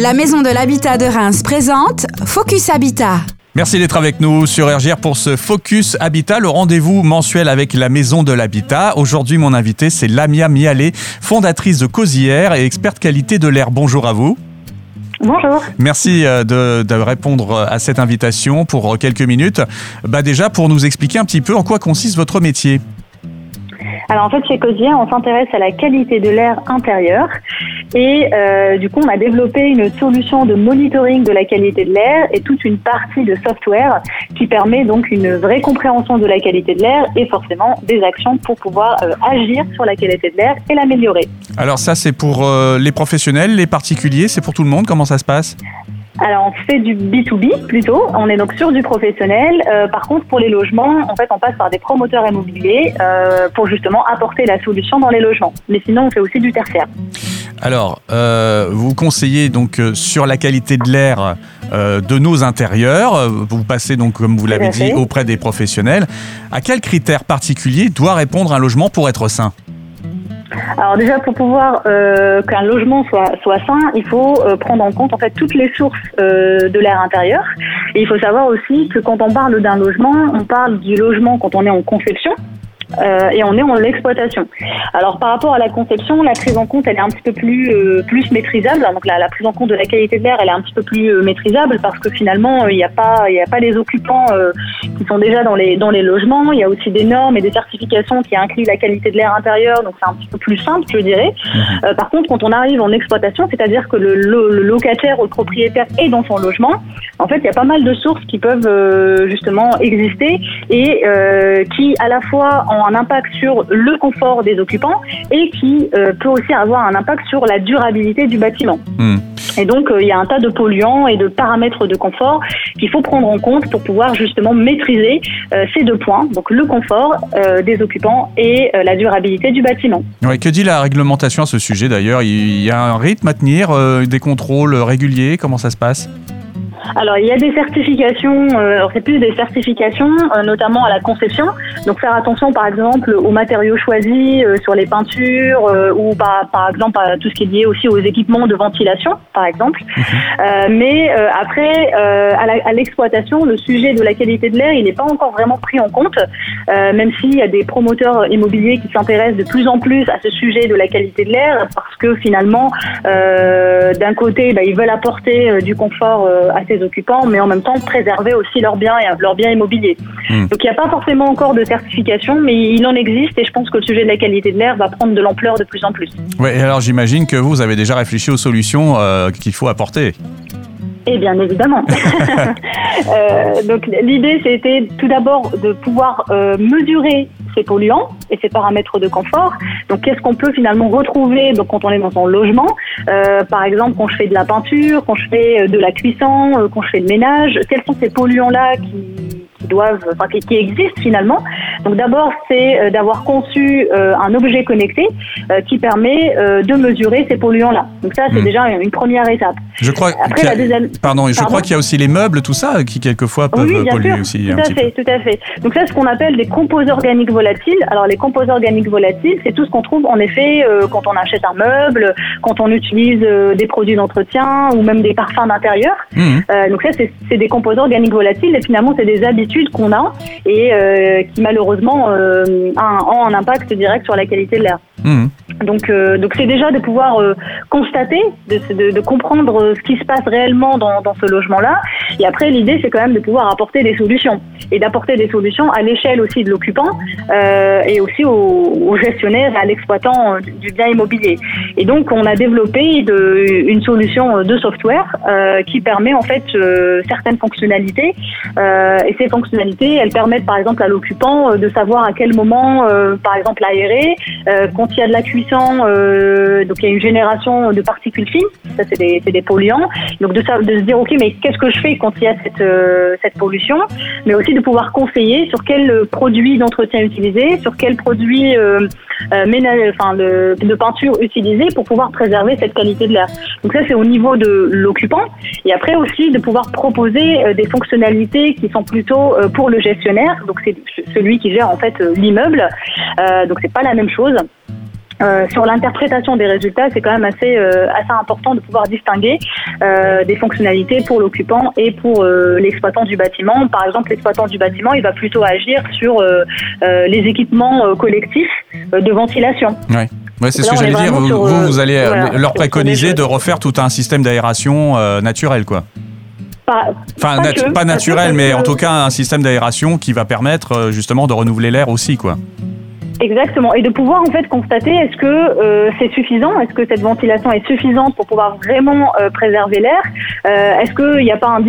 La Maison de l'Habitat de Reims présente Focus Habitat. Merci d'être avec nous sur RGR pour ce Focus Habitat, le rendez-vous mensuel avec la Maison de l'Habitat. Aujourd'hui, mon invité, c'est Lamia Mialé, fondatrice de Cosière et experte qualité de l'air. Bonjour à vous. Bonjour. Merci euh, de, de, répondre à cette invitation pour quelques minutes. Bah déjà, pour nous expliquer un petit peu en quoi consiste votre métier. Alors en fait, chez Cosier, on s'intéresse à la qualité de l'air intérieur et euh, du coup, on a développé une solution de monitoring de la qualité de l'air et toute une partie de software qui permet donc une vraie compréhension de la qualité de l'air et forcément des actions pour pouvoir euh, agir sur la qualité de l'air et l'améliorer. Alors ça, c'est pour euh, les professionnels, les particuliers, c'est pour tout le monde? Comment ça se passe? Alors, on fait du B2B plutôt. On est donc sur du professionnel. Euh, par contre, pour les logements, en fait, on passe par des promoteurs immobiliers euh, pour justement apporter la solution dans les logements. Mais sinon, on fait aussi du tertiaire. Alors, euh, vous conseillez donc sur la qualité de l'air de nos intérieurs. Vous passez donc, comme vous l'avez dit, auprès des professionnels. À quels critères particuliers doit répondre un logement pour être sain? Alors déjà, pour pouvoir euh, qu'un logement soit, soit sain, il faut euh, prendre en compte en fait toutes les sources euh, de l'air intérieur. Et il faut savoir aussi que quand on parle d'un logement, on parle du logement quand on est en conception, euh, et on est en l'exploitation. Alors par rapport à la conception, la prise en compte elle est un petit peu plus euh, plus maîtrisable. Donc la, la, prise en compte de la qualité de l'air elle est un petit peu plus euh, maîtrisable parce que finalement il n'y a pas il y a pas les occupants qui sont déjà dans les dans les logements. Il y a aussi des normes et des certifications qui incluent la qualité de l'air intérieur. Donc c'est un petit peu plus simple je dirais. Mhm. par contre quand on arrive en exploitation, c'est-à-dire que le, le, locataire ou le propriétaire est dans son logement, en fait il y a pas mal de sources qui peuvent justement exister et qui à la fois en un impact sur le confort des occupants et qui euh, peut aussi avoir un impact sur la durabilité du bâtiment. Hmm. Et donc, euh, il y a un tas de polluants et de paramètres de confort qu'il faut prendre en compte pour pouvoir justement maîtriser euh, ces deux points, donc le confort des occupants et la durabilité du bâtiment. Oui, que dit la réglementation à ce sujet d'ailleurs? Il y a un rythme à tenir, des contrôles réguliers, comment ça se passe? Alors, il y a des certifications, euh, c'est plus des certifications, euh, notamment à la conception. Donc, faire attention, par exemple, aux matériaux choisis euh, sur les peintures ou par, par exemple à tout ce qui est lié aussi aux équipements de ventilation, par exemple. Mhm. mais après, à l'exploitation, le sujet de la qualité de l'air, il n'est pas encore vraiment pris en compte, même s'il y a des promoteurs immobiliers qui s'intéressent de plus en plus à ce sujet de la qualité de l'air, parce que finalement, d'un côté, bah, ils veulent apporter du confort à ces occupants, mais en même temps préserver aussi leurs biens et leurs biens immobiliers. Hmm. Donc il n'y a pas forcément encore de certification, mais il en existe et je pense que le sujet de la qualité de l'air va prendre de l'ampleur de plus en plus. Oui, et alors j'imagine que vous avez déjà réfléchi aux solutions euh, qu'il faut apporter. Et eh bien évidemment. euh, donc l'idée c'était tout d'abord de pouvoir euh, mesurer ces polluants et ces paramètres de confort. Donc qu'est-ce qu'on peut finalement retrouver donc, quand on est dans son logement? Euh, Par exemple quand je fais de la peinture, quand je fais de la cuisson, euh, quand je fais le ménage, quels sont ces polluants-là qui qui doivent, enfin, qui, existent finalement? Donc d'abord, c'est euh, d'avoir conçu euh, un objet connecté euh, qui permet de mesurer ces polluants-là. Donc ça, c'est hmm. déjà une première étape. Je crois. Après, la deuxième... Pardon, je crois qu'il y a aussi les meubles, tout ça, qui quelquefois peuvent oui, polluer sûr. aussi. Tout à fait, tout à fait. Donc ça, ce qu'on appelle des composés organiques volatiles. Alors les composés organiques volatiles, c'est tout ce qu'on trouve en effet quand on achète un meuble, quand on utilise des produits d'entretien ou même des parfums d'intérieur. Hmm. donc ça, c'est des composés organiques volatiles et finalement, c'est des habitudes qu'on a et euh, qui malheureusement euh, ont un impact direct sur la qualité de l'air. Mmh. Donc, euh, donc c'est déjà de pouvoir constater, de, de, comprendre ce qui se passe réellement dans, dans ce logement-là. Et après, l'idée, c'est quand même de pouvoir apporter des solutions et d'apporter des solutions à l'échelle aussi de l'occupant euh, et aussi aux, aux gestionnaires et à l'exploitant du bien immobilier. Et donc, on a développé de, une solution de software euh, qui permet en fait certaines fonctionnalités et ces fonctionnalités, elles permettent par exemple à l'occupant euh, de savoir à quel moment, euh, par exemple, aérer. Euh, quand il y a de la cuisson, donc il y a une génération de particules fines, ça c'est des, polluants. Donc de, se dire, ok, mais qu'est-ce que je fais quand il y a cette, cette pollution? Mais aussi de pouvoir conseiller sur quel produit d'entretien utiliser, sur quel produit de, de peinture utiliser pour pouvoir préserver cette qualité de l'air. Donc ça c'est au niveau de l'occupant. Et après aussi de pouvoir proposer des fonctionnalités qui sont plutôt euh, pour le gestionnaire, donc c'est celui qui gère en fait euh, l'immeuble. Euh, donc c'est pas la même chose. Euh, sur l'interprétation des résultats, c'est quand même assez, euh, assez important de pouvoir distinguer euh, des fonctionnalités pour l'occupant et pour l'exploitant du bâtiment. Par exemple, l'exploitant du bâtiment, il va plutôt agir sur les équipements collectifs de ventilation. Ouais. Ouais, c'est ce que j'allais dire. Vous, vous, allez leur préconiser de refaire tout un système d'aération naturel, quoi. Pas, enfin, pas, naturel, mais en tout cas un système d'aération qui va permettre justement de renouveler l'air aussi, quoi. Exactement, et de pouvoir en fait constater est-ce que euh, c'est suffisant, est-ce que cette ventilation est suffisante pour pouvoir vraiment euh, préserver l'air, euh, est-ce qu'il n'y a pas un,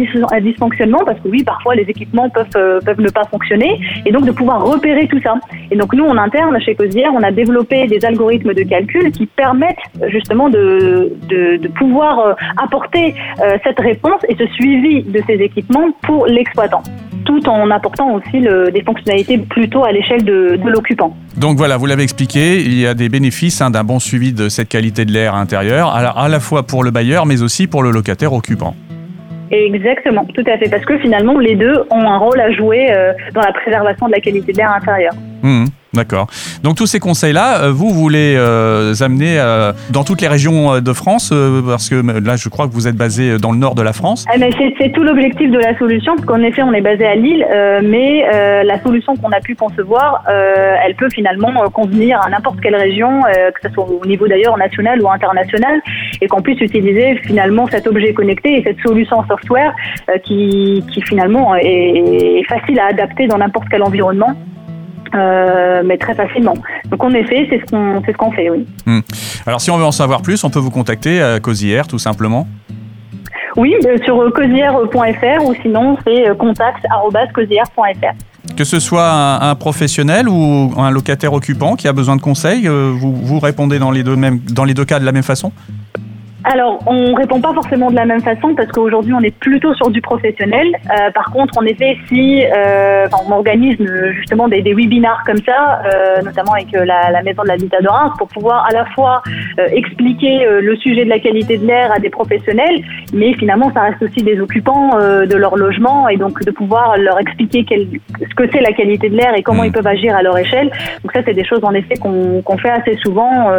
dysfonctionnement? Parce que oui parfois les équipements peuvent peuvent ne pas fonctionner. Et donc de pouvoir repérer tout ça. Et donc nous en interne chez Cosière on a développé des algorithmes de calcul qui permettent justement de de, de pouvoir apporter cette réponse et ce suivi de ces équipements pour l'exploitant. Tout en apportant aussi le, des fonctionnalités plutôt à l'échelle de, de l'occupant. Donc voilà, vous l'avez expliqué, il y a des bénéfices hein, d'un bon suivi de cette qualité de l'air intérieur, à la fois pour le bailleur, mais aussi pour le locataire occupant. Exactement, tout à fait, parce que finalement, les deux ont un rôle à jouer euh, dans la préservation de la qualité de l'air intérieur. Mmh. D'accord. Donc tous ces conseils-là, euh, vous voulez euh, amener euh, dans toutes les régions de France, parce que là, je crois que vous êtes basé dans le nord de la France. Ah, c'est tout l'objectif de la solution, parce qu'en effet, on est basé à Lille, mais la solution qu'on a pu concevoir, elle peut finalement convenir à n'importe quelle région, que ce soit au niveau d'ailleurs national ou international, et qu'on puisse utiliser finalement cet objet connecté et cette solution software qui finalement est facile à adapter dans n'importe quel environnement. Euh, mais très facilement. Donc en effet, c'est ce qu'on ce qu'on fait, oui. Hmm. Alors si on veut en savoir plus, on peut vous contacter à Cosière, tout simplement Oui, euh, sur cosière.fr ou sinon c'est euh, contact.cosière.fr. Que ce soit un, professionnel ou un locataire occupant qui a besoin de conseils, vous, vous répondez dans les, deux mêmes, dans les deux cas de la même façon? Alors, on répond pas forcément de la même façon parce qu'aujourd'hui, on est plutôt sur du professionnel. Euh, par contre, en effet, si euh, on organise justement des, des webinars comme ça, euh, notamment avec euh, la, la, Maison de l'Habitat de Reims, pour pouvoir à la fois euh, expliquer euh, le sujet de la qualité de l'air à des professionnels, mais finalement, ça reste aussi des occupants de leur logement et donc de pouvoir leur expliquer quel, ce que c'est la qualité de l'air et comment mmh. ils peuvent agir à leur échelle. Donc ça, c'est des choses en effet qu'on qu'on fait assez souvent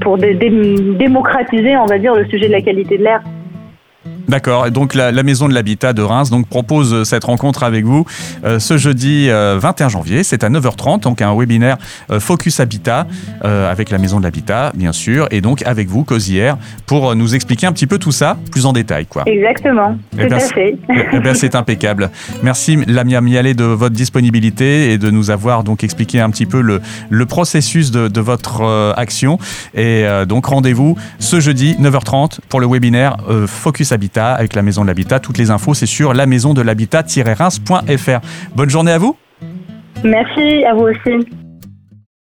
pour dé démocratiser on va dire, le sujet de la qualité de l'air D'accord. Et donc la, Maison de l'Habitat de Reims donc propose euh, cette rencontre avec vous euh, ce jeudi 21 euh, janvier. C'est à 9h30, donc un webinaire Focus Habitat avec la Maison de l'Habitat, bien sûr, et donc avec vous, Cosière, pour nous expliquer un petit peu tout ça plus en détail, quoi. Exactement. Eh tout à fait. Eh c'est impeccable. Merci Lamia Mialé de votre disponibilité et de nous avoir donc expliqué un petit peu le, le processus de, de votre action. Et donc rendez-vous ce jeudi 9h30 pour le webinaire Focus Habitat avec la Maison de l'Habitat. Toutes les infos, c'est sur la maison de l'habitat-reims.fr. Bonne journée à vous. Merci, à vous aussi.